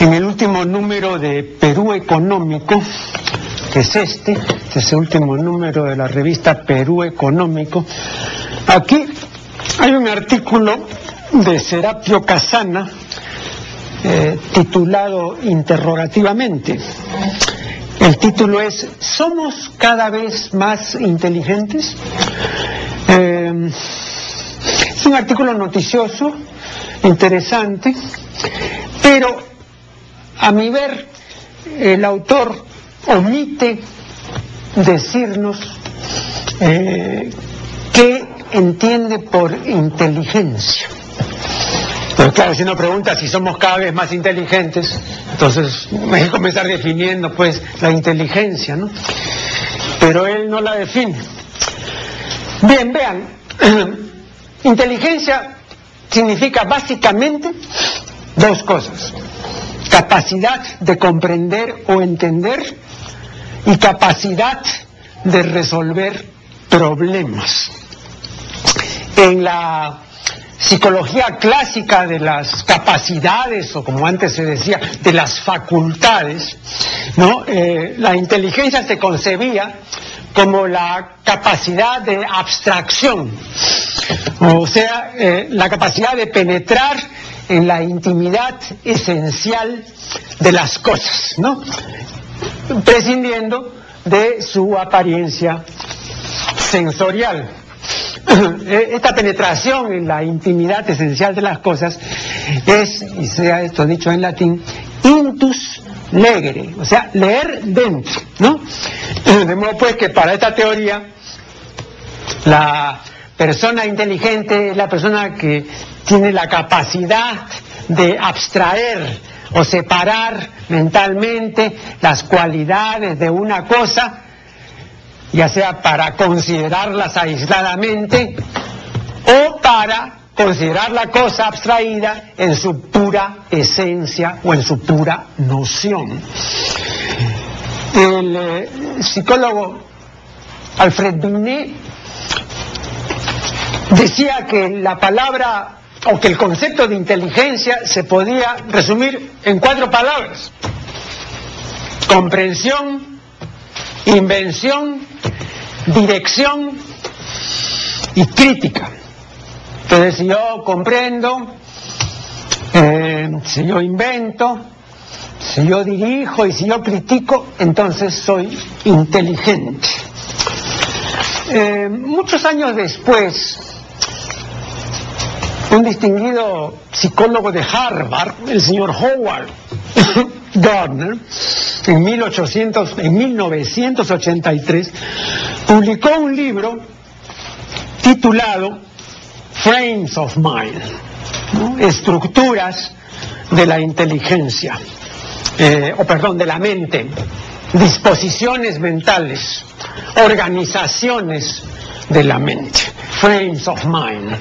En el último número de Perú Económico, que es este, este es el último número de la revista Perú Económico, aquí hay un artículo de Serapio Casana eh, titulado interrogativamente. El título es ¿Somos cada vez más inteligentes? Eh, es un artículo noticioso, interesante, pero a mi ver el autor omite decirnos eh, qué entiende por inteligencia. Claro, si uno pregunta si somos cada vez más inteligentes, entonces hay que comenzar definiendo pues la inteligencia, ¿no? Pero él no la define. Bien, vean, inteligencia significa básicamente dos cosas. Capacidad de comprender o entender y capacidad de resolver problemas. En la psicología clásica de las capacidades, o como antes se decía, de las facultades, ¿no? Eh, la inteligencia se concebía como la capacidad de abstracción, o sea, eh, la capacidad de penetrar en la intimidad esencial de las cosas, ¿no? prescindiendo de su apariencia sensorial. Esta penetración en la intimidad esencial de las cosas es, y sea esto dicho en latín, intus legere, o sea, leer dentro, ¿no? De modo pues que para esta teoría, la persona inteligente es la persona que tiene la capacidad de abstraer o separar mentalmente las cualidades de una cosa, ya sea para considerarlas aisladamente o para considerar la cosa abstraída en su pura esencia o en su pura noción. El eh, psicólogo Alfred Binet decía que la palabra o que el concepto de inteligencia se podía resumir en cuatro palabras. Comprensión, invención, dirección y crítica. Entonces, si yo comprendo, eh, si yo invento, si yo dirijo y si yo critico, entonces soy inteligente. Eh, muchos años después, un distinguido psicólogo de Harvard, el señor Howard Gardner, en, 1800, en 1983, publicó un libro titulado Frames of Mind, estructuras de la inteligencia, eh, o perdón, de la mente, disposiciones mentales, organizaciones de la mente, frames of mind.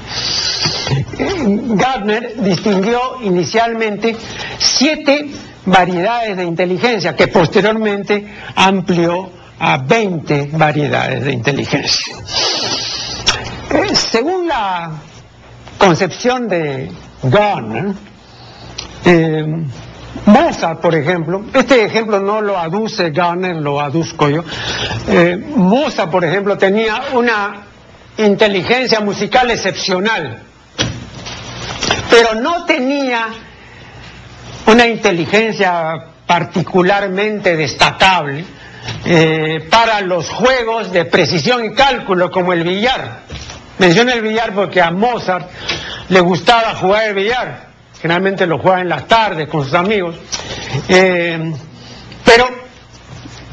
Gardner distinguió inicialmente siete variedades de inteligencia que posteriormente amplió a 20 variedades de inteligencia. Eh, según la concepción de Gardner, eh, Mozart, por ejemplo, este ejemplo no lo aduce Gardner, lo aduzco yo. Eh, Mozart, por ejemplo, tenía una inteligencia musical excepcional, pero no tenía una inteligencia particularmente destacable eh, para los juegos de precisión y cálculo como el billar. Menciono el billar porque a Mozart le gustaba jugar el billar. Generalmente lo jugaba en las tardes con sus amigos. Eh, pero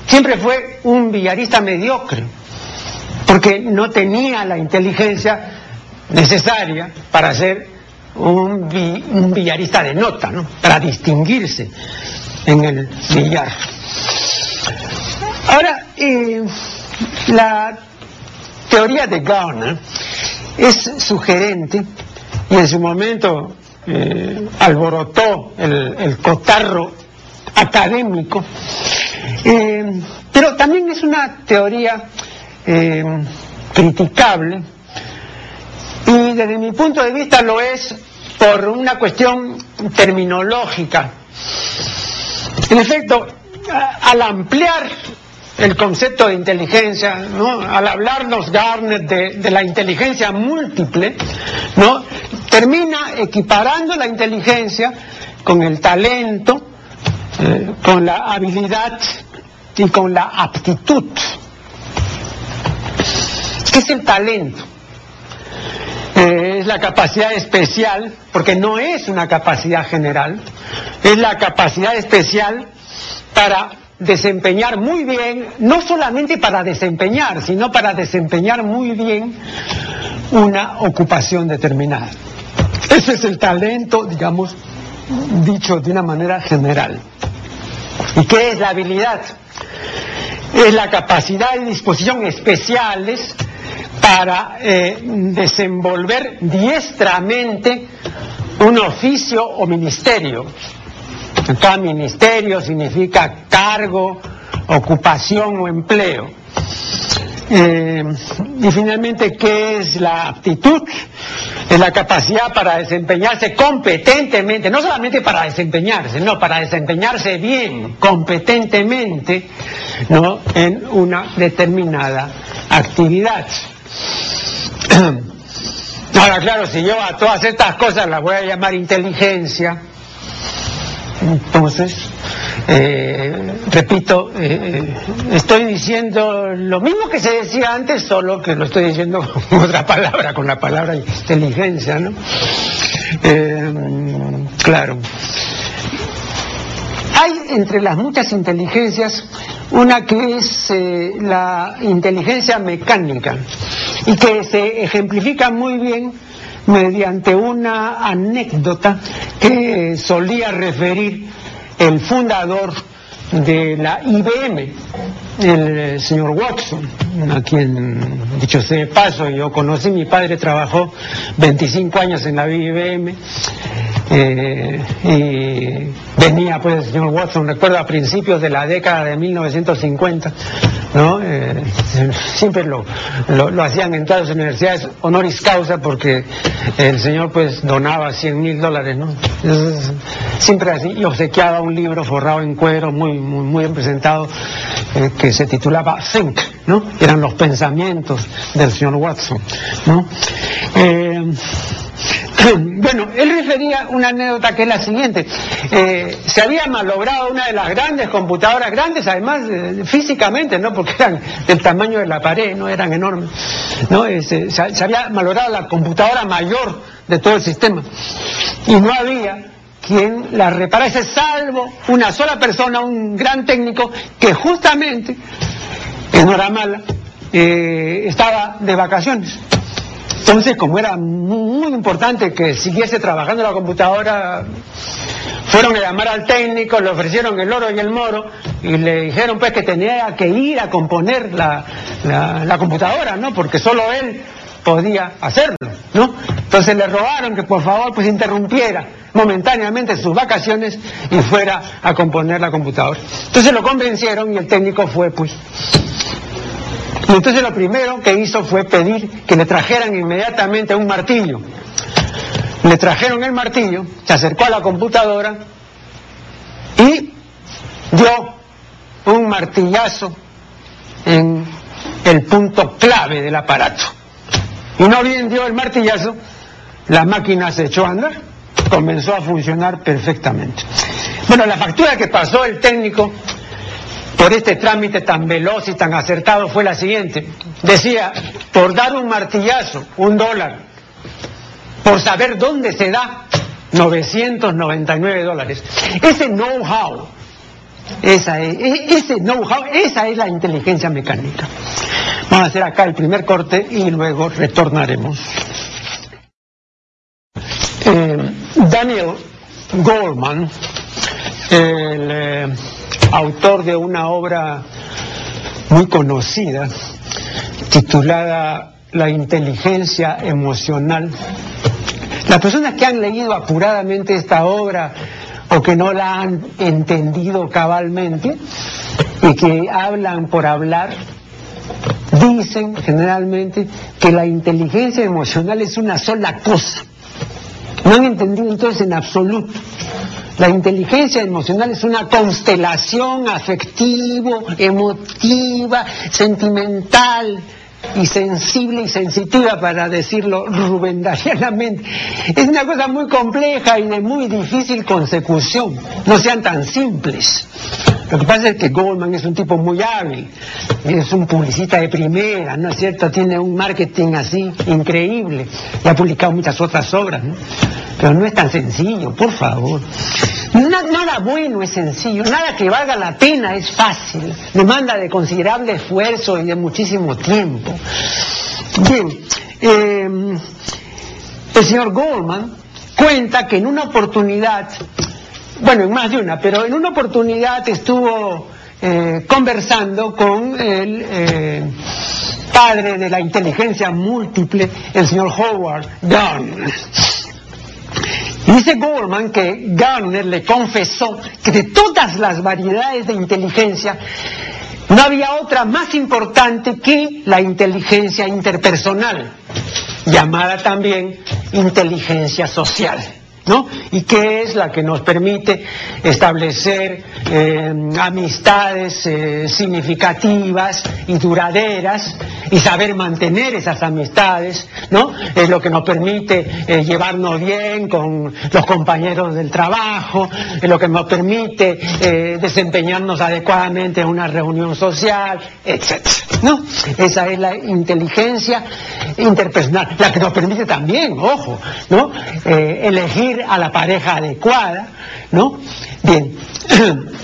siempre fue un billarista mediocre, porque no tenía la inteligencia necesaria para ser un, billarista de nota, ¿no? Para distinguirse en el billar. Ahora, eh, la teoría de Garner es sugerente y en su momento eh, alborotó el, cotarro académico, eh, pero también es una teoría criticable y desde mi punto de vista lo es por una cuestión terminológica. En efecto, al ampliar el concepto de inteligencia, ¿no? al hablarnos Garner de, la inteligencia múltiple, ¿no? termina equiparando la inteligencia con el talento, eh, con la habilidad y con la aptitud. ¿Qué es el talento? Eh, es la capacidad especial, porque no es una capacidad general, es la capacidad especial para desempeñar muy bien, no solamente para desempeñar, sino para desempeñar muy bien una ocupación determinada. Ese es el talento, digamos, dicho de una manera general. ¿Y qué es la habilidad? Es la capacidad y disposición especiales para eh, desenvolver diestramente un oficio o ministerio. Cada ministerio significa cargo, ocupación o empleo. Eh, y finalmente, ¿qué es la aptitud? Es la capacidad para desempeñarse competentemente, no solamente para desempeñarse, no, para desempeñarse bien, competentemente, ¿no? en una determinada actividad. Ahora, claro, si yo a todas estas cosas las voy a llamar inteligencia, entonces, eh, repito, eh, estoy diciendo lo mismo que se decía antes, solo que lo estoy diciendo con otra palabra, con la palabra inteligencia, ¿no? Eh, claro. Hay entre las muchas inteligencias una que es la inteligencia mecánica y que se ejemplifica muy bien mediante una anécdota que solía referir el fundador de la IBM, el señor Watson, a quien, dicho sea de paso, yo conocí, mi padre trabajó 25 años en la IBM, eh, y venía pues el señor Watson, recuerdo a principios de la década de 1950, ¿no? Eh, siempre lo, lo, hacían en todas las universidades honoris causa porque el señor pues donaba 100 mil dólares, ¿no? siempre así, y obsequiaba un libro forrado en cuero, muy, muy, muy bien presentado, eh, que se titulaba Think, ¿no? Eran los pensamientos del señor Watson, ¿no? Bueno, él refería una anécdota que es la siguiente. Eh, se había malogrado una de las grandes computadoras, grandes además físicamente, ¿no? Porque eran del tamaño de la pared, no eran enormes. ¿no? se, se, había malogrado la computadora mayor de todo el sistema. Y no había quien la reparase, salvo una sola persona, un gran técnico, que justamente, en hora mala, eh, estaba de vacaciones. Entonces, como era muy importante que siguiese trabajando la computadora, fueron a llamar al técnico, le ofrecieron el oro y el moro y le dijeron pues que tenía que ir a componer la, la, computadora, ¿no? Porque solo él podía hacerlo, ¿no? Entonces le rogaron que por favor pues interrumpiera momentáneamente sus vacaciones y fuera a componer la computadora. Entonces lo convencieron y el técnico fue pues y entonces lo primero que hizo fue pedir que le trajeran inmediatamente un martillo. Le trajeron el martillo, se acercó a la computadora y dio un martillazo en el punto clave del aparato. Y no bien dio el martillazo, la máquina se echó a andar, comenzó a funcionar perfectamente. Bueno, la factura que pasó el técnico por este trámite tan veloz y tan acertado fue la siguiente. Decía, por dar un martillazo, un dólar, por saber dónde se da, 999 dólares. Ese know-how, esa es, e, ese know-how, esa es la inteligencia mecánica. Vamos a hacer acá el primer corte y luego retornaremos. Eh, Daniel Goldman, el eh, autor de una obra muy conocida titulada La inteligencia emocional. Las personas que han leído apuradamente esta obra o que no la han entendido cabalmente y que hablan por hablar, dicen generalmente que la inteligencia emocional es una sola cosa. No han entendido entonces en absoluto La inteligencia emocional es una constelación afectivo, emotiva, sentimental y sensible y sensitiva, para decirlo rubendarianamente. Es una cosa muy compleja y de muy difícil consecución. No sean tan simples. Lo que pasa es que Goldman es un tipo muy hábil, es un publicista de primera, ¿no es cierto? Tiene un marketing así increíble y ha publicado muchas otras obras, ¿no? Pero no es tan sencillo, por favor. nada bueno es sencillo, nada que valga la pena es fácil, demanda de considerable esfuerzo y de muchísimo tiempo. Bien, eh, el señor Goldman cuenta que en una oportunidad bueno, en más de una, pero en una oportunidad estuvo eh, conversando con el eh, padre de la inteligencia múltiple, el señor Howard Gardner. Dice Gorman que Gardner le confesó que de todas las variedades de inteligencia, no había otra más importante que la inteligencia interpersonal, llamada también inteligencia social. ¿No? Y que es la que nos permite establecer eh, amistades eh, significativas y duraderas y saber mantener esas amistades, ¿no? Es lo que nos permite eh, llevarnos bien con los compañeros del trabajo, es lo que nos permite desempeñarnos adecuadamente en una reunión social, etc. ¿no? Esa es la inteligencia interpersonal, la que nos permite también, ojo, ¿no? elegir a la pareja adecuada, ¿no? Bien.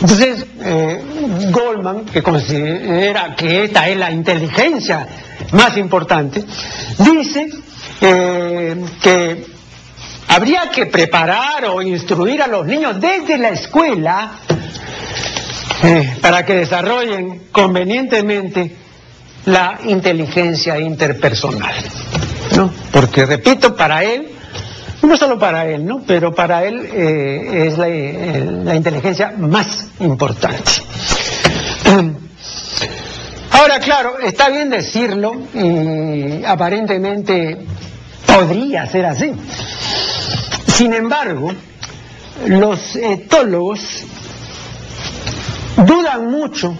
Entonces, eh, Goldman, que considera que esta es la inteligencia más importante, dice eh, que habría que preparar o instruir a los niños desde la escuela eh, para que desarrollen convenientemente la inteligencia interpersonal. ¿no? Porque, repito, para él no solo para él, ¿no? Pero para él eh, es eh, la, inteligencia más importante. Ahora, claro, está bien decirlo y aparentemente podría ser así. Sin embargo, los etólogos dudan mucho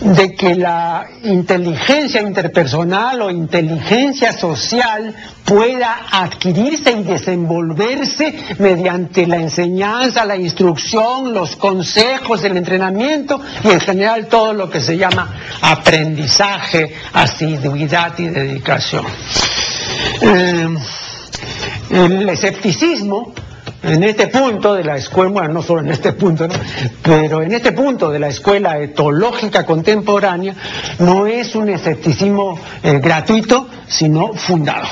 de que la inteligencia interpersonal o inteligencia social pueda adquirirse y desenvolverse mediante la enseñanza, la instrucción, los consejos, el entrenamiento y en general todo lo que se llama aprendizaje, asiduidad y dedicación. Eh, el escepticismo en este punto de la escuela, bueno, no solo en este punto, pero en este punto de la escuela etológica contemporánea, no es un escepticismo eh, gratuito, sino fundado.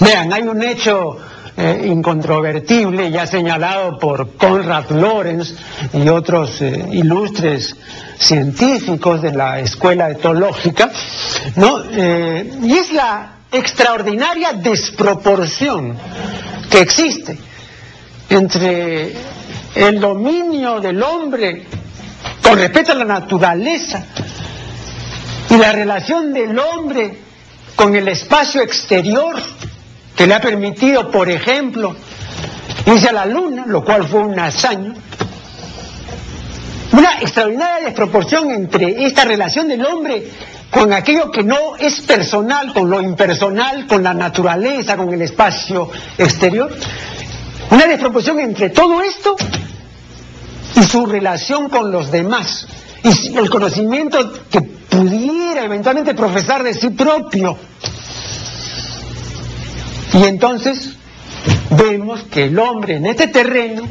Vean, hay un hecho eh, incontrovertible ya señalado por Conrad Lorenz y otros eh, ilustres científicos de la escuela etológica, ¿no? y es la extraordinaria desproporción que existe entre el dominio del hombre con respecto a la naturaleza y la relación del hombre con el espacio exterior que le ha permitido, por ejemplo, irse a la luna, lo cual fue un hazaña. Una extraordinaria desproporción entre esta relación del hombre con aquello que no es personal, con lo impersonal, con la naturaleza, con el espacio exterior. Una desproporción entre todo esto y su relación con los demás. Y el conocimiento que pudiera eventualmente profesar de sí propio. Y entonces vemos que el hombre en este terreno,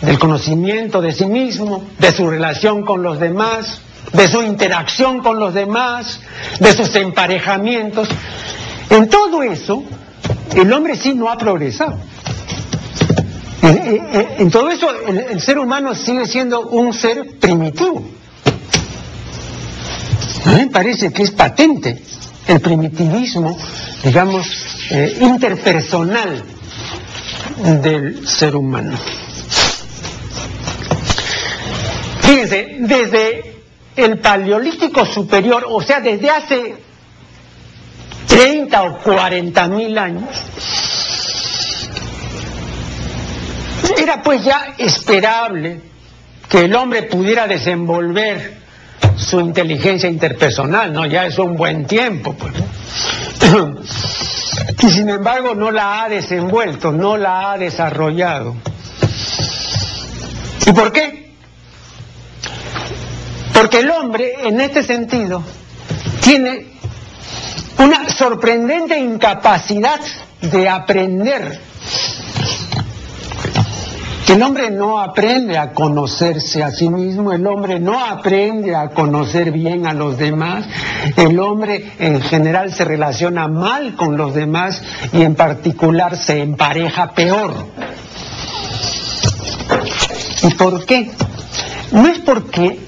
del conocimiento de sí mismo, de su relación con los demás, de su interacción con los demás, de sus emparejamientos. En todo eso, el hombre sí no ha progresado. En, todo eso, el, ser humano sigue siendo un ser primitivo. A mí me parece que es patente el primitivismo, digamos, eh, interpersonal del ser humano. Fíjense, desde el paleolítico superior, o sea, desde hace 30 o 40 mil años, Era pues ya esperable que el hombre pudiera desenvolver su inteligencia interpersonal, ¿no? Ya es un buen tiempo, pues. y sin embargo no la ha desenvuelto, no la ha desarrollado. ¿Y por qué? Porque el hombre, en este sentido, tiene una sorprendente incapacidad de aprender el hombre no aprende a conocerse a sí mismo, el hombre no aprende a conocer bien a los demás, el hombre en general se relaciona mal con los demás y en particular se empareja peor. ¿Y por qué? No es porque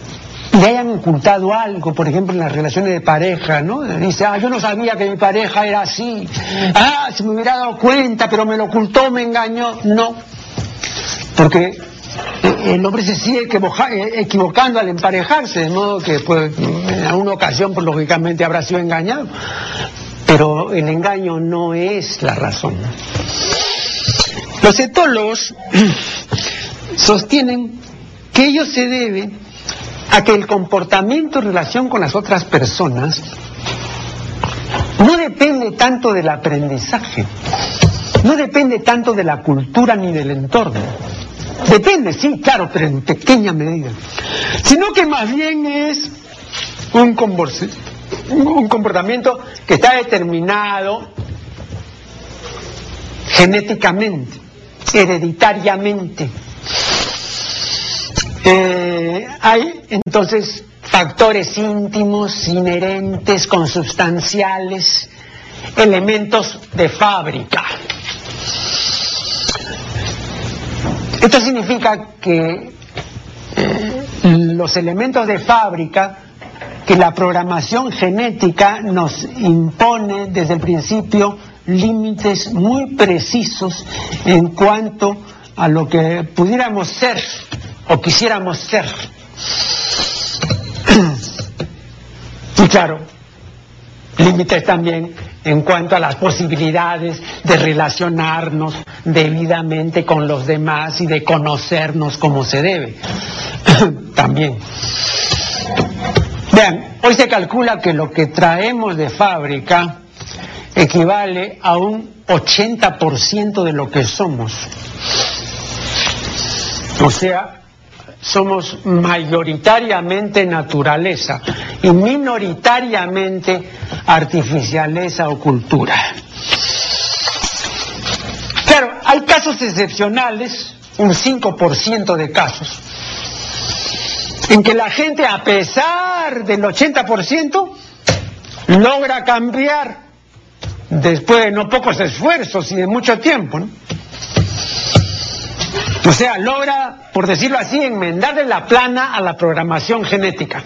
le hayan ocultado algo, por ejemplo, en las relaciones de pareja, ¿no? Dice, ah, yo no sabía que mi pareja era así, ah, se me hubiera dado cuenta, pero me lo ocultó, me engañó. No, porque el hombre se sigue eh, equivocando al emparejarse, de modo que pues, en alguna ocasión, pues, lógicamente, habrá sido engañado. Pero el engaño no es la razón. Los etólogos sostienen que ello se debe a que el comportamiento en relación con las otras personas no depende tanto del aprendizaje, no depende tanto de la cultura ni del entorno Depende, sí, claro, pero en pequeña medida. Sino que más bien es un, un comportamiento que está determinado genéticamente, hereditariamente. Eh, hay entonces factores íntimos, inherentes, consubstanciales, elementos de fábrica. Esto significa que eh, los elementos de fábrica que la programación genética nos impone desde el principio límites muy precisos en cuanto a lo que pudiéramos ser o quisiéramos ser. Y claro, límites también en cuanto a las posibilidades de relacionarnos debidamente con los demás y de conocernos como se debe. También. Vean, hoy se calcula que lo que traemos de fábrica equivale a un 80% de lo que somos. O sea, somos mayoritariamente naturaleza y minoritariamente artificialeza o cultura. Claro, hay casos excepcionales, un 5% de casos, en que la gente a pesar del 80% logra cambiar después de no pocos esfuerzos y de mucho tiempo. ¿no? O sea, logra, por decirlo así, enmendarle la plana a la programación genética.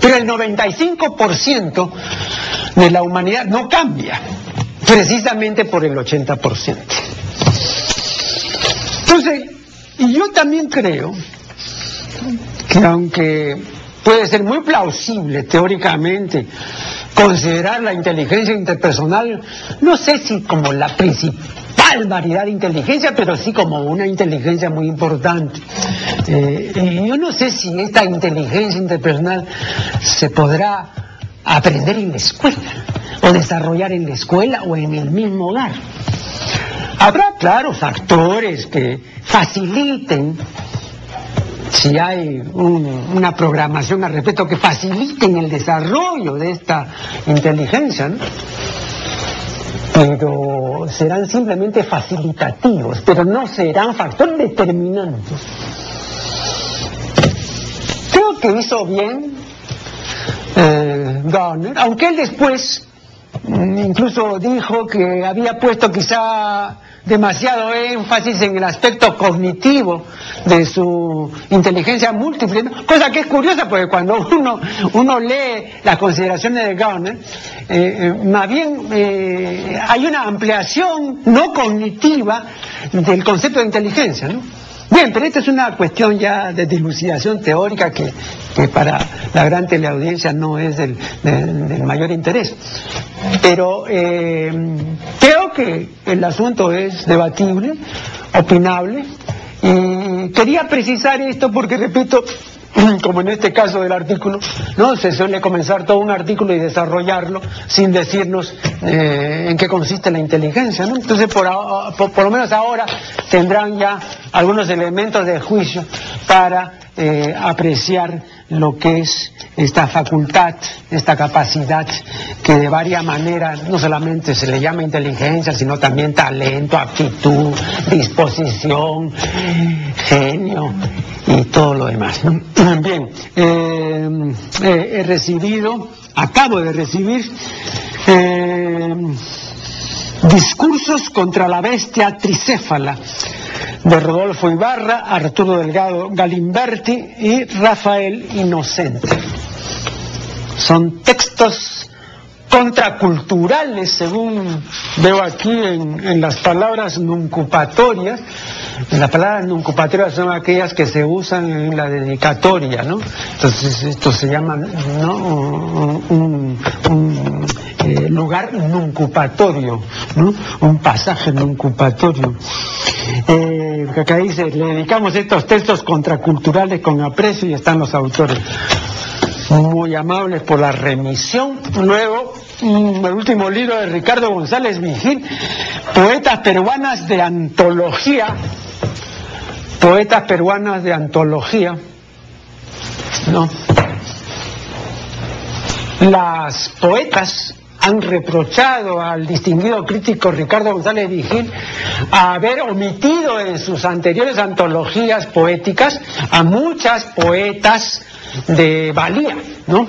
Pero el 95% de la humanidad no cambia, precisamente por el 80%. Entonces, y yo también creo que aunque puede ser muy plausible teóricamente considerar la inteligencia interpersonal, no sé si como la principal variedad de inteligencia, pero sí como una inteligencia muy importante. Eh, yo no sé si esta inteligencia interpersonal se podrá aprender en la escuela, o desarrollar en la escuela o en el mismo hogar. Habrá, claro, factores que faciliten, si hay una programación al respecto, que faciliten el desarrollo de esta inteligencia, ¿no? Pero serán simplemente facilitativos, pero no serán factores determinantes. Creo que hizo bien eh, Garner, aunque él después mm, incluso dijo que había puesto quizá demasiado énfasis en el aspecto cognitivo de su inteligencia múltiple, cosa que es curiosa porque cuando uno, uno lee las consideraciones de Garner, eh, eh, más bien eh, hay una ampliación no cognitiva del concepto de inteligencia. ¿no? Bien, pero esta es una cuestión ya de dilucidación teórica que, para la gran teleaudiencia no es del, mayor interés. Pero creo que el asunto es debatible opinable. Y quería precisar esto porque, repito, como en este caso del artículo, no se suele comenzar todo un artículo y desarrollarlo sin decirnos eh, en qué consiste la inteligencia. Entonces, por, lo menos ahora tendrán ya algunos elementos de juicio para eh, apreciar lo que es esta facultad, esta capacidad que de varias maneras no solamente se le llama inteligencia, sino también talento, actitud, disposición, genio y todo lo demás. Bien, eh, eh, he recibido, acabo de recibir eh, discursos contra la bestia tricéfala de Rodolfo Ibarra, Arturo Delgado Galimberti y Rafael Inocente. Son textos contraculturales, según veo aquí en, las palabras nuncupatorias. Las palabras nuncupatorias son aquellas que se usan en la dedicatoria, ¿no? Entonces, esto se llama ¿no? un, eh, lugar nuncupatorio, ¿no? un pasaje nuncupatorio. Eh, acá dice, le dedicamos estos textos contraculturales con aprecio y están los autores muy amables por la remisión. Luego, mm, el último libro de Ricardo González Vigil, Poetas Peruanas de Antología. Poetas Peruanas de Antología. No. Las poetas han reprochado al distinguido crítico Ricardo González Vigil haber omitido en sus anteriores antologías poéticas a muchas poetas de valía, ¿no?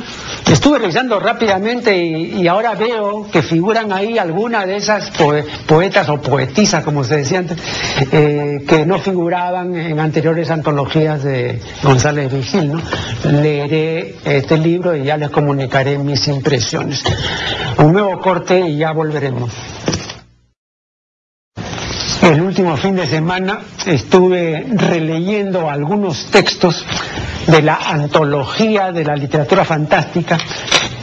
Estuve revisando rápidamente y, ahora veo que figuran ahí algunas de esas poetas o poetisas, como se decía antes, eh, que no figuraban en anteriores antologías de González Vigil, ¿no? Leeré este libro y ya les comunicaré mis impresiones. Un nuevo corte y ya volveremos. Último fin de semana estuve releyendo algunos textos de la antología de la literatura fantástica,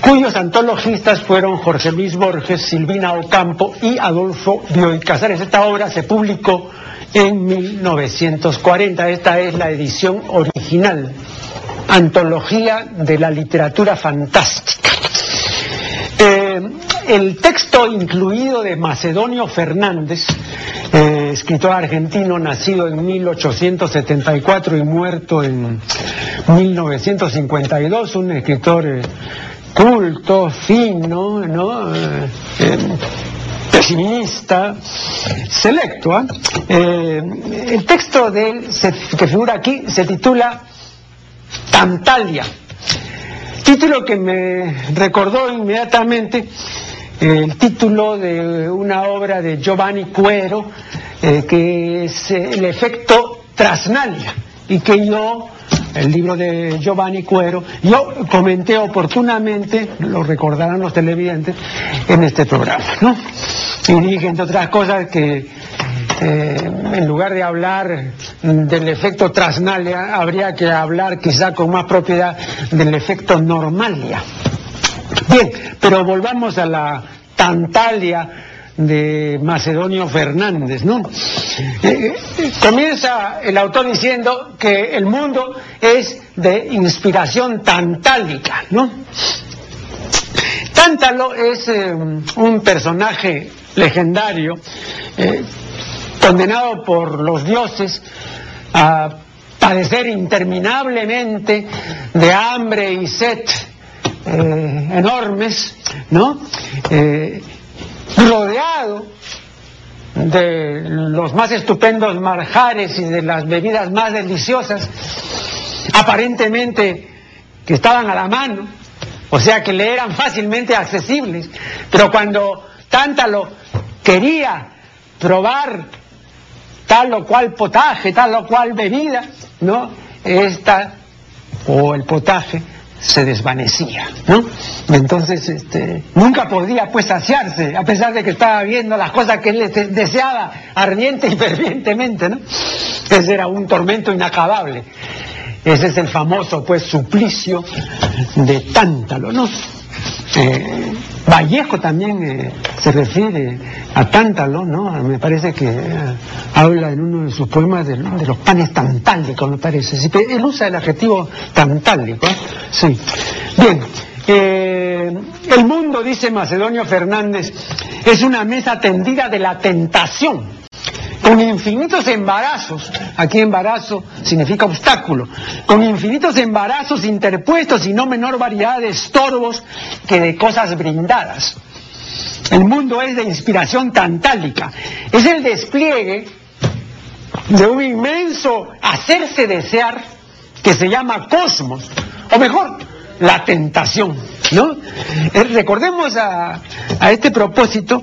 cuyos antologistas fueron Jorge Luis Borges, Silvina Ocampo y Adolfo Bioy Casares. Esta obra se publicó en 1940. Esta es la edición original, Antología de la Literatura Fantástica. Eh, el texto incluido de Macedonio Fernández, eh, escritor argentino nacido en 1874 y muerto en 1952, un escritor eh, culto, fino, ¿no? pesimista, selecto. el texto de él que figura aquí se titula Tantalia Título que me recordó inmediatamente el título de una obra de Giovanni Cuero, eh, que es el efecto Trasnalia, y que yo, el libro de Giovanni Cuero, yo comenté oportunamente, lo recordarán los televidentes, en este programa, ¿no? Y dije, entre otras cosas, que eh, en lugar de hablar del efecto trasnalia, habría que hablar quizá con más propiedad del efecto normalia. Bien, pero volvamos a la Tantalia de Macedonio Fernández, ¿no? Eh, eh, comienza el autor diciendo que el mundo es de inspiración tantálica, ¿no? Tántalo es un personaje legendario condenado por los dioses a padecer interminablemente de hambre y sed eh, enormes, ¿no? Eh, rodeado de los más estupendos marjares y de las bebidas más deliciosas, aparentemente que estaban a la mano, o sea que le eran fácilmente accesibles, pero cuando Tántalo quería probar tal o cual potaje, tal o cual bebida, ¿no? Esta o el potaje se desvanecía, ¿no? Entonces, este, nunca podía pues saciarse, a pesar de que estaba viendo las cosas que él deseaba ardiente y fervientemente, ¿no? Ese era un tormento inacabable. Ese es el famoso pues suplicio de Tántalo, ¿no? Eh, Vallejo también eh, se refiere a Tántalo, ¿no? Me parece que eh, habla en uno de sus poemas de, los panes tantálicos, me parece. él usa el adjetivo tantálico. Sí. Bien. el mundo, dice Macedonio Fernández, es una mesa tendida de la tentación con infinitos embarazos, aquí embarazo significa obstáculo, con infinitos embarazos interpuestos y no menor variedad de estorbos que de cosas brindadas. El mundo es de inspiración tantálica, es el despliegue de un inmenso hacerse desear que se llama cosmos, o mejor, la tentación. ¿No? Eh, recordemos a, este propósito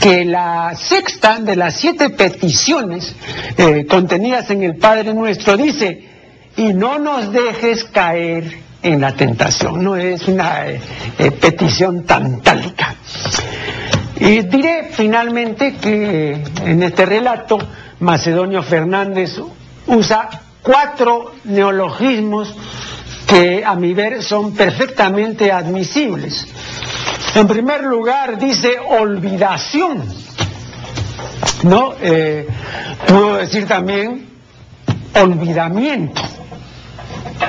que la sexta de las siete peticiones eh, contenidas en el Padre Nuestro dice, y no nos dejes caer en la tentación, no es una eh, petición tantálica. Y diré finalmente que en este relato Macedonio Fernández usa cuatro neologismos que a mi ver son perfectamente admisibles. En primer lugar, dice olvidación. ¿No? Eh, puedo decir también olvidamiento.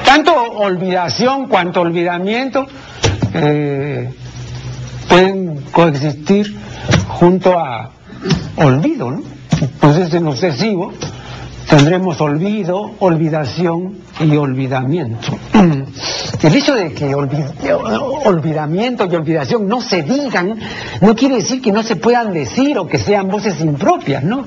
Tanto olvidación cuanto olvidamiento eh, pueden coexistir junto a olvido, ¿no? Entonces en obsesivo tendremos olvido, olvidación y olvidamiento. El hecho de que olvidamiento y olvidación no se digan no quiere decir que no se puedan decir o que sean voces impropias, ¿no?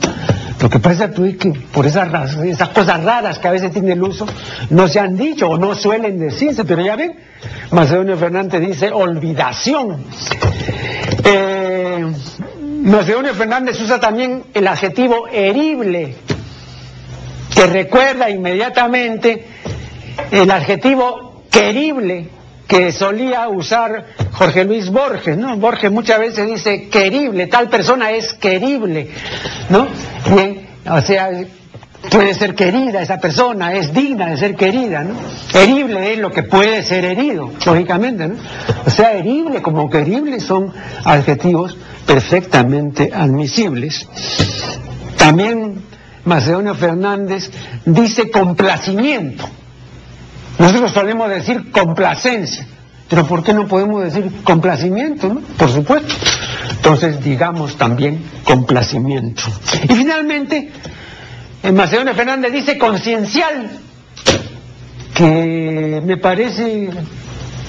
Lo que pasa es que por esas, esas cosas raras que a veces tiene el uso no se han dicho o no suelen decirse, pero ya ven, Macedonio Fernández dice olvidación. Eh, Macedonio Fernández usa también el adjetivo herible que recuerda inmediatamente el adjetivo querible que solía usar Jorge Luis Borges, ¿no? Borges muchas veces dice querible, tal persona es querible, ¿no? Bien, o sea, puede ser querida esa persona, es digna de ser querida, ¿no? Herible es lo que puede ser herido, lógicamente, ¿no? O sea, herible como querible son adjetivos perfectamente admisibles. También Macedonio Fernández dice complacimiento. Nosotros solemos decir complacencia, pero ¿por qué no podemos decir complacimiento? No? Por supuesto. Entonces digamos también complacimiento. Y finalmente, Macedonio Fernández dice conciencial, que me parece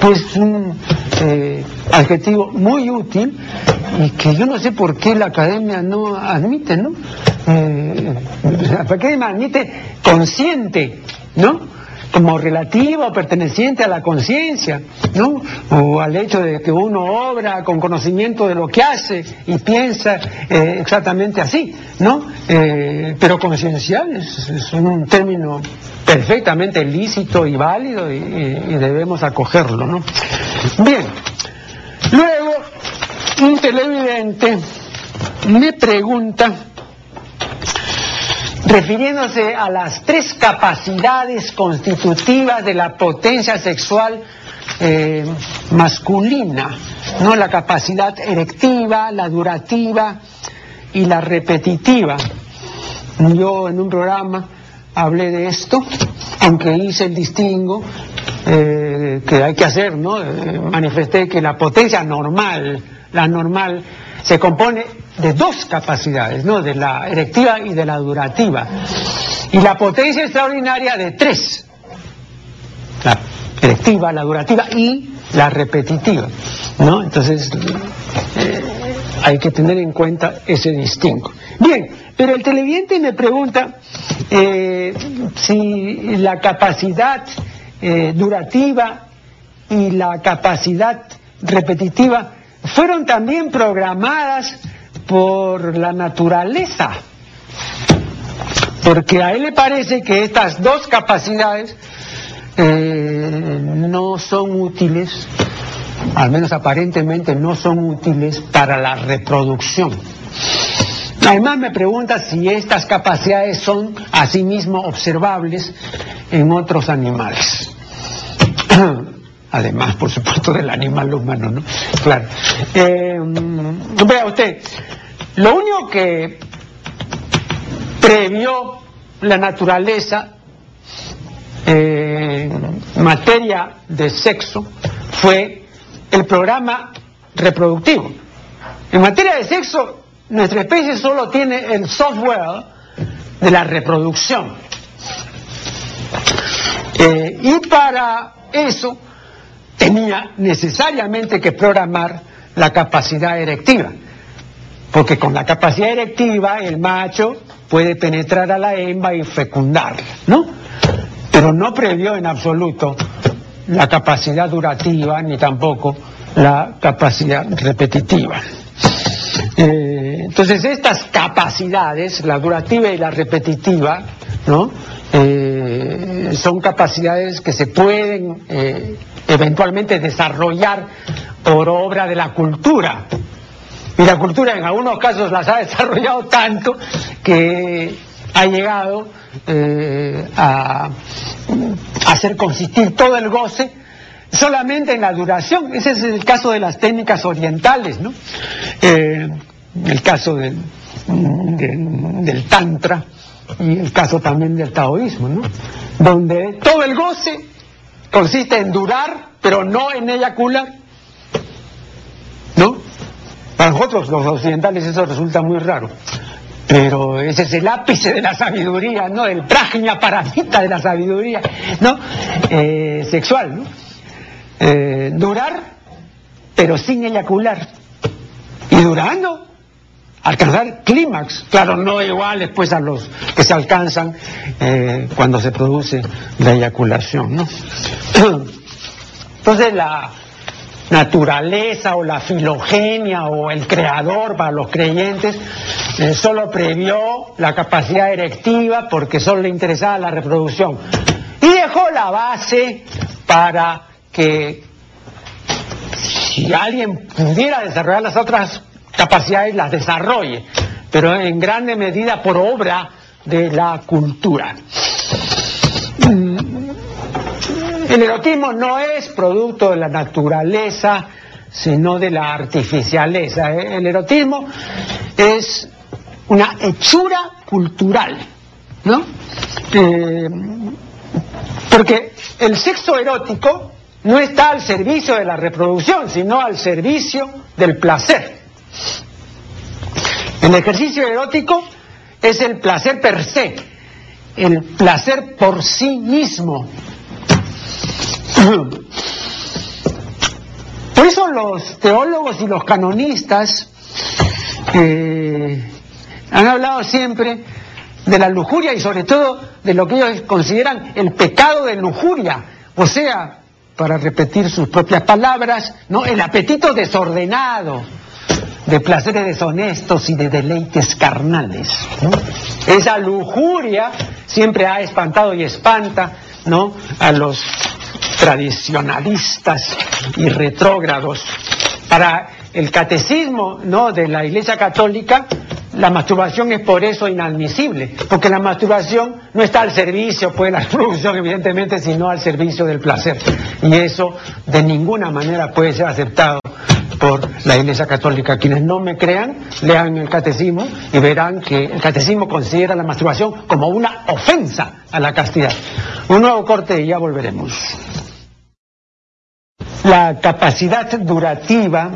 pues un eh, adjetivo muy útil y que yo no sé por qué la academia no admite, ¿no? Eh, la academia admite consciente, ¿no? Como relativo o perteneciente a la conciencia, ¿no? O al hecho de que uno obra con conocimiento de lo que hace y piensa eh, exactamente así, ¿no? pero conciencial es, un término perfectamente lícito y válido y, debemos acogerlo, ¿no? Bien, luego un televidente me pregunta, refiriéndose a las tres capacidades constitutivas de la potencia sexual eh, masculina, ¿no? La capacidad erectiva, la durativa y la repetitiva. Yo en un programa hablé de esto, aunque hice el distingo eh, que hay que hacer, ¿no? Eh, manifesté que la potencia normal, la normal, se compone de dos capacidades, ¿no? De la erectiva y de la durativa. Y la potencia extraordinaria de tres. La erectiva, la durativa y la repetitiva, ¿no? Entonces, eh, hay que tener en cuenta ese distingo. Bien, pero el televidente me pregunta eh, si la capacidad eh, durativa y la capacidad repetitiva fueron también programadas por la naturaleza. Porque a él le parece que estas dos capacidades eh, no son útiles, al menos aparentemente no son útiles para la reproducción. Además me pregunta si estas capacidades son asimismo observables en otros animales. además, por supuesto, del animal humano, ¿no? Claro. Eh, vea usted, lo único que previó la naturaleza en materia de sexo fue el programa reproductivo. En materia de sexo, nuestra especie solo tiene el software de la reproducción. Eh, y para eso tenía necesariamente que programar la capacidad erectiva, porque con la capacidad erectiva el macho puede penetrar a la hembra y fecundarla, ¿no? Pero no previó en absoluto la capacidad durativa ni tampoco la capacidad repetitiva. Eh, entonces estas capacidades, la durativa y la repetitiva, ¿no? Eh, son capacidades que se pueden eh, eventualmente desarrollar por obra de la cultura. Y la cultura en algunos casos las ha desarrollado tanto que ha llegado eh, a hacer consistir todo el goce solamente en la duración. Ese es el caso de las técnicas orientales, ¿no? Eh, el caso del tantra y el caso también del taoísmo, ¿no? Donde todo el goce consiste en durar, pero no en eyacular. ¿No? Para nosotros, los occidentales, eso resulta muy raro. Pero ese es el ápice de la sabiduría, ¿no? El prajna paramita de la sabiduría, ¿no? Eh, sexual, ¿no? Eh, durar, pero sin eyacular. Y durando, alcanzar clímax, claro, no iguales pues a los que se alcanzan eh, cuando se produce la eyaculación, ¿no? Entonces la naturaleza o la filogenia o el creador para los creyentes eh, solo previó la capacidad erectiva porque solo le interesaba la reproducción y dejó la base para que si alguien pudiera desarrollar las otras capacidades las desarrolle, pero en grande medida por obra de la cultura. Mm, el erotismo no es producto de la naturaleza, sino de la artificialeza. El erotismo es una hechura cultural, ¿no? Eh, porque el sexo erótico no está al servicio de la reproducción, sino al servicio del placer. El ejercicio erótico es el placer per se, el placer por sí mismo. Por eso los teólogos y los canonistas eh, han hablado siempre de la lujuria y sobre todo de lo que ellos consideran el pecado de lujuria, o sea, para repetir sus propias palabras, ¿no? el apetito desordenado, de placeres deshonestos y de deleites carnales. Esa lujuria siempre ha espantado y espanta ¿no? a los tradicionalistas y retrógrados. Para el catecismo ¿no? de la Iglesia Católica, la masturbación es por eso inadmisible, porque la masturbación no está al servicio, pues la reproducción evidentemente, sino al servicio del placer. Y eso de ninguna manera puede ser aceptado por la Iglesia Católica. Quienes no me crean, lean el catecismo y verán que el catecismo considera la masturbación como una ofensa a la castidad. Un nuevo corte y ya volveremos. La capacidad durativa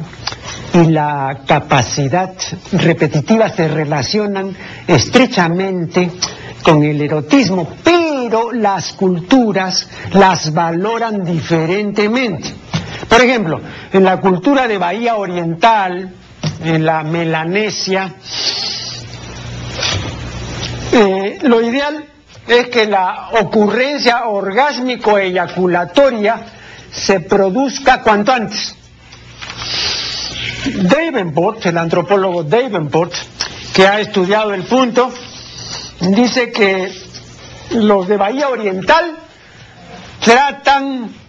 y la capacidad repetitiva se relacionan estrechamente con el erotismo, pero las culturas las valoran diferentemente. Por ejemplo, en la cultura de Bahía Oriental, en la Melanesia, eh, lo ideal es que la ocurrencia orgásmico-eyaculatoria se produzca cuanto antes. Davenport, el antropólogo Davenport, que ha estudiado el punto, dice que los de Bahía Oriental tratan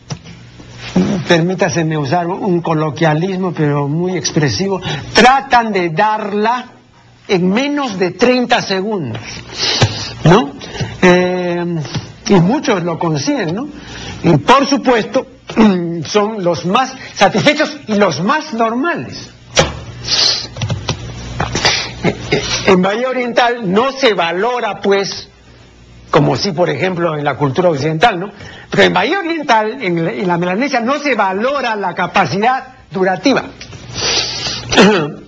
permítaseme usar un coloquialismo, pero muy expresivo, tratan de darla en menos de 30 segundos, ¿no? Eh, y muchos lo consiguen, ¿no? Y por supuesto, son los más satisfechos y los más normales. En Bahía Oriental no se valora, pues, como si, por ejemplo, en la cultura occidental, ¿no? Pero en Bahía Oriental, en la, Melanesia, no se valora la capacidad durativa.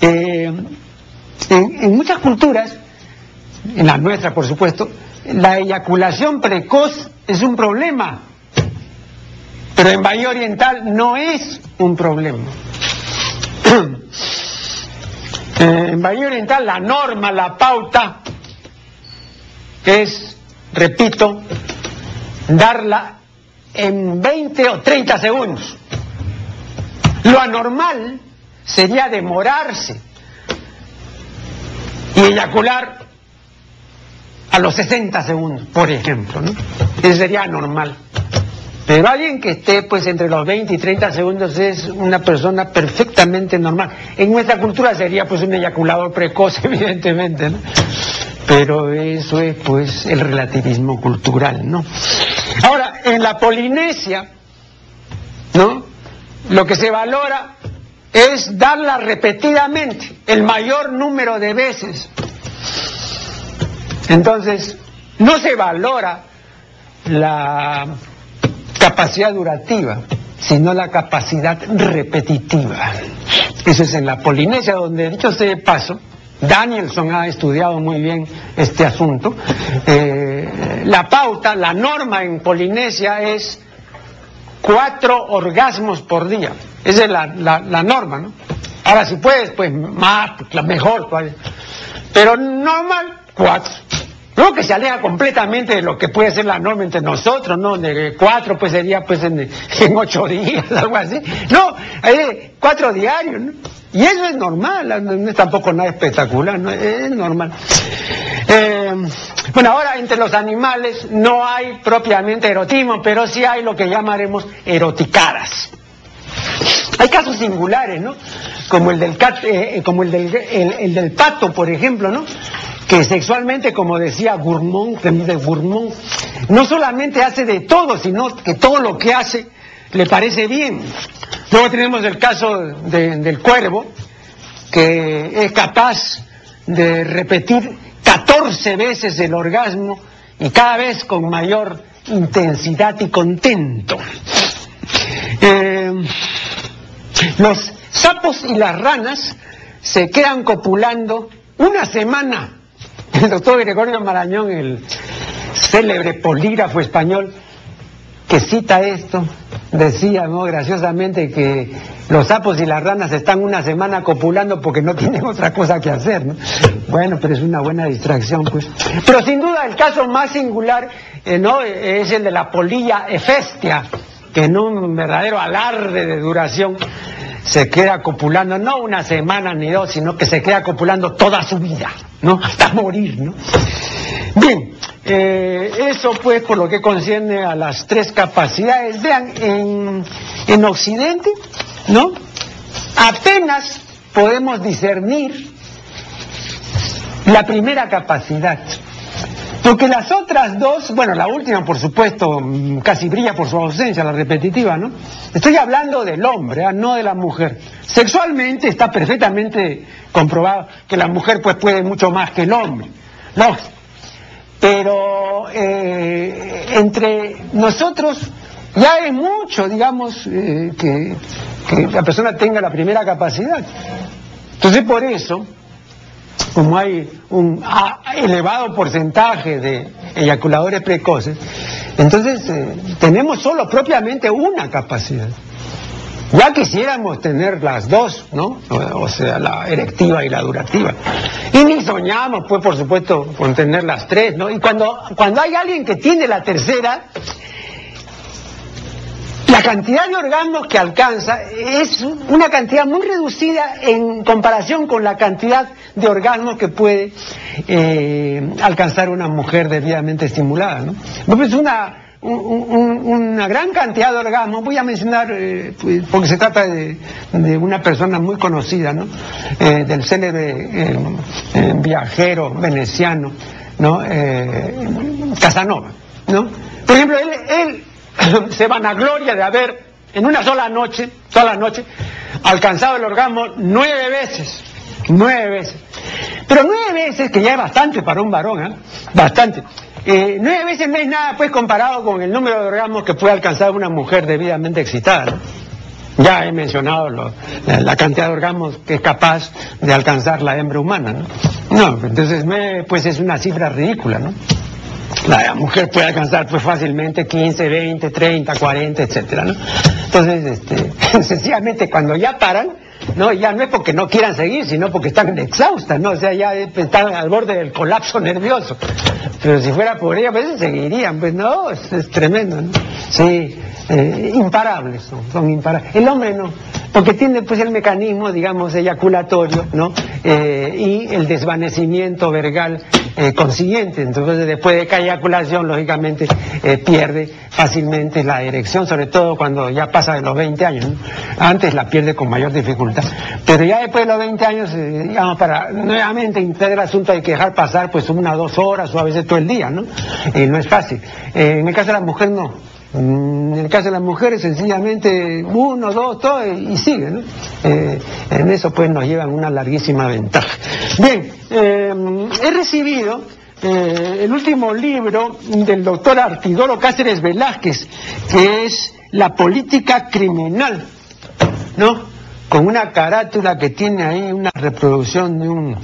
Eh, en muchas culturas, en la nuestra, por supuesto, la eyaculación precoz es un problema, pero en Bahía Oriental no es un problema. Eh, en Bahía Oriental la norma, la pauta es, repito, darla en 20 o 30 segundos. Lo anormal sería demorarse y eyacular a los 60 segundos, por ejemplo, ¿no? Eso sería normal. Pero alguien que esté pues entre los 20 y 30 segundos es una persona perfectamente normal. En nuestra cultura sería pues un eyaculador precoz, evidentemente. Pero eso es pues el relativismo cultural, ¿no? Ahora, en la Polinesia, ¿no? Lo que se valora es darla repetidamente, el mayor número de veces. Entonces, no se valora la capacidad durativa, sino la capacidad repetitiva. Eso es en la Polinesia, donde, dicho sea de paso, Danielson ha estudiado muy bien este asunto. Eh, la pauta, la norma en Polinesia es cuatro orgasmos por día. Esa es la, la, norma, ¿no? Ahora, si puedes, pues más, mejor. Pero normal, cuatro. No, que se aleja completamente de lo que puede ser la norma entre nosotros, ¿no? De cuatro, pues sería pues en, ocho días, algo así. No, hay cuatro diarios, ¿no? Y eso es normal, no es tampoco nada espectacular, ¿no? es normal. Eh, bueno, ahora entre los animales no hay propiamente erotismo, pero sí hay lo que llamaremos eroticadas. Hay casos singulares, ¿no? Como el del, eh, como el del, el del pato, por ejemplo, ¿no? que sexualmente, como decía Gourmand, de Gourmand, no solamente hace de todo, sino que todo lo que hace le parece bien. Luego tenemos el caso del cuervo, que es capaz de repetir 14 veces el orgasmo y cada vez con mayor intensidad y contento. Eh, los sapos y las ranas se quedan copulando una semana el doctor Gregorio Marañón, el célebre polígrafo español, que cita esto, decía, ¿no? Graciosamente que los sapos y las ranas están una semana copulando porque no tienen otra cosa que hacer, ¿no? Bueno, pero es una buena distracción, pues. Pero sin duda el caso más singular, eh, ¿no? Es el de la polilla efestia, que en un verdadero alarde de duración se queda copulando no una semana ni dos, sino que se queda copulando toda su vida, ¿no? Hasta morir, ¿no? Bien, eh, eso pues por lo que concierne a las tres capacidades. Vean, en, en Occidente, ¿no? Apenas podemos discernir la primera capacidad. Porque las otras dos, bueno, la última por supuesto mm, casi brilla por su ausencia, la repetitiva, ¿no? Estoy hablando del hombre, ¿ah? no de la mujer. Sexualmente está perfectamente comprobado que la mujer pues puede mucho más que el hombre, ¿no? Pero eh, entre nosotros ya hay mucho, digamos, eh, que, que la persona tenga la primera capacidad. Entonces por eso como hay un elevado porcentaje de eyaculadores precoces, entonces eh, tenemos solo propiamente una capacidad. Ya quisiéramos tener las dos, ¿no? O sea, la erectiva y la durativa. Y ni soñamos, pues, por supuesto, con tener las tres, ¿no? Y cuando, cuando hay alguien que tiene la tercera, la cantidad de orgasmos que alcanza es una cantidad muy reducida en comparación con la cantidad de orgasmos que puede eh, alcanzar una mujer debidamente estimulada. ¿no? Pues una, una gran cantidad de orgasmos, voy a mencionar, eh, pues, porque se trata de, una persona muy conocida, ¿no? Eh, del célebre viajero veneciano, ¿no? Casanova. ¿no? Por ejemplo, él se vanagloria de haber en una sola noche, sola noche, alcanzado el orgasmo nueve veces, nueve veces. Pero nueve veces, que ya es bastante para un varón, ¿eh? bastante. Eh, nueve veces no es nada pues comparado con el número de orgasmos que puede alcanzar una mujer debidamente excitada. Ya he mencionado lo, la, cantidad de orgasmos que es capaz de alcanzar la hembra humana, ¿no? No, entonces pues es una cifra ridícula, ¿no? La mujer puede alcanzar pues fácilmente 15, 20, 30, 40, etcétera, ¿no? Entonces, este, sencillamente cuando ya paran, no, ya no es porque no quieran seguir, sino porque están exhaustas, ¿no? O sea, ya están al borde del colapso nervioso. Pero si fuera por ella, pues seguirían, pues no, es, es tremendo, ¿no? Sí, eh, imparables son, imparables. El hombre no, porque tiene pues el mecanismo, digamos, eyaculatorio, ¿no? Eh, y el desvanecimiento vergal eh, consiguiente. Entonces, después de cada eyaculación, lógicamente, pierde fácilmente la erección, sobre todo cuando ya pasa de los 20 años. Antes la pierde con mayor dificultad. Pero ya después de los 20 años, digamos, para nuevamente integrar el asunto hay que dejar pasar pues una o dos horas o a veces todo el día, ¿no? No es fácil. en el caso de la mujer, no. En el caso de las mujeres, sencillamente uno, dos, todo y sigue, ¿no? Eh, en eso pues nos llevan una larguísima ventaja. Bien, eh, he recibido eh, el último libro del doctor Artidoro Cáceres Velázquez, que es La política criminal, ¿no? Con una carátula que tiene ahí una reproducción de un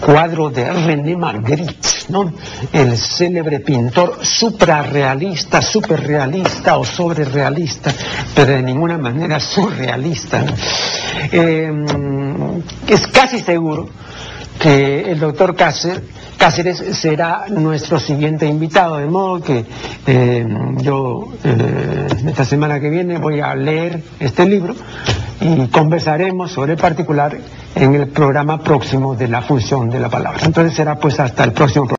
cuadro de René Magritte, ¿no? el célebre pintor suprarrealista, superrealista o sobrerealista, pero de ninguna manera surrealista. Eh, es casi seguro que el doctor Cáceres, Cáceres será nuestro siguiente invitado, de modo que eh, yo eh, esta semana que viene voy a leer este libro y conversaremos sobre el particular en el programa próximo de la función de la palabra. Entonces será pues hasta el próximo programa.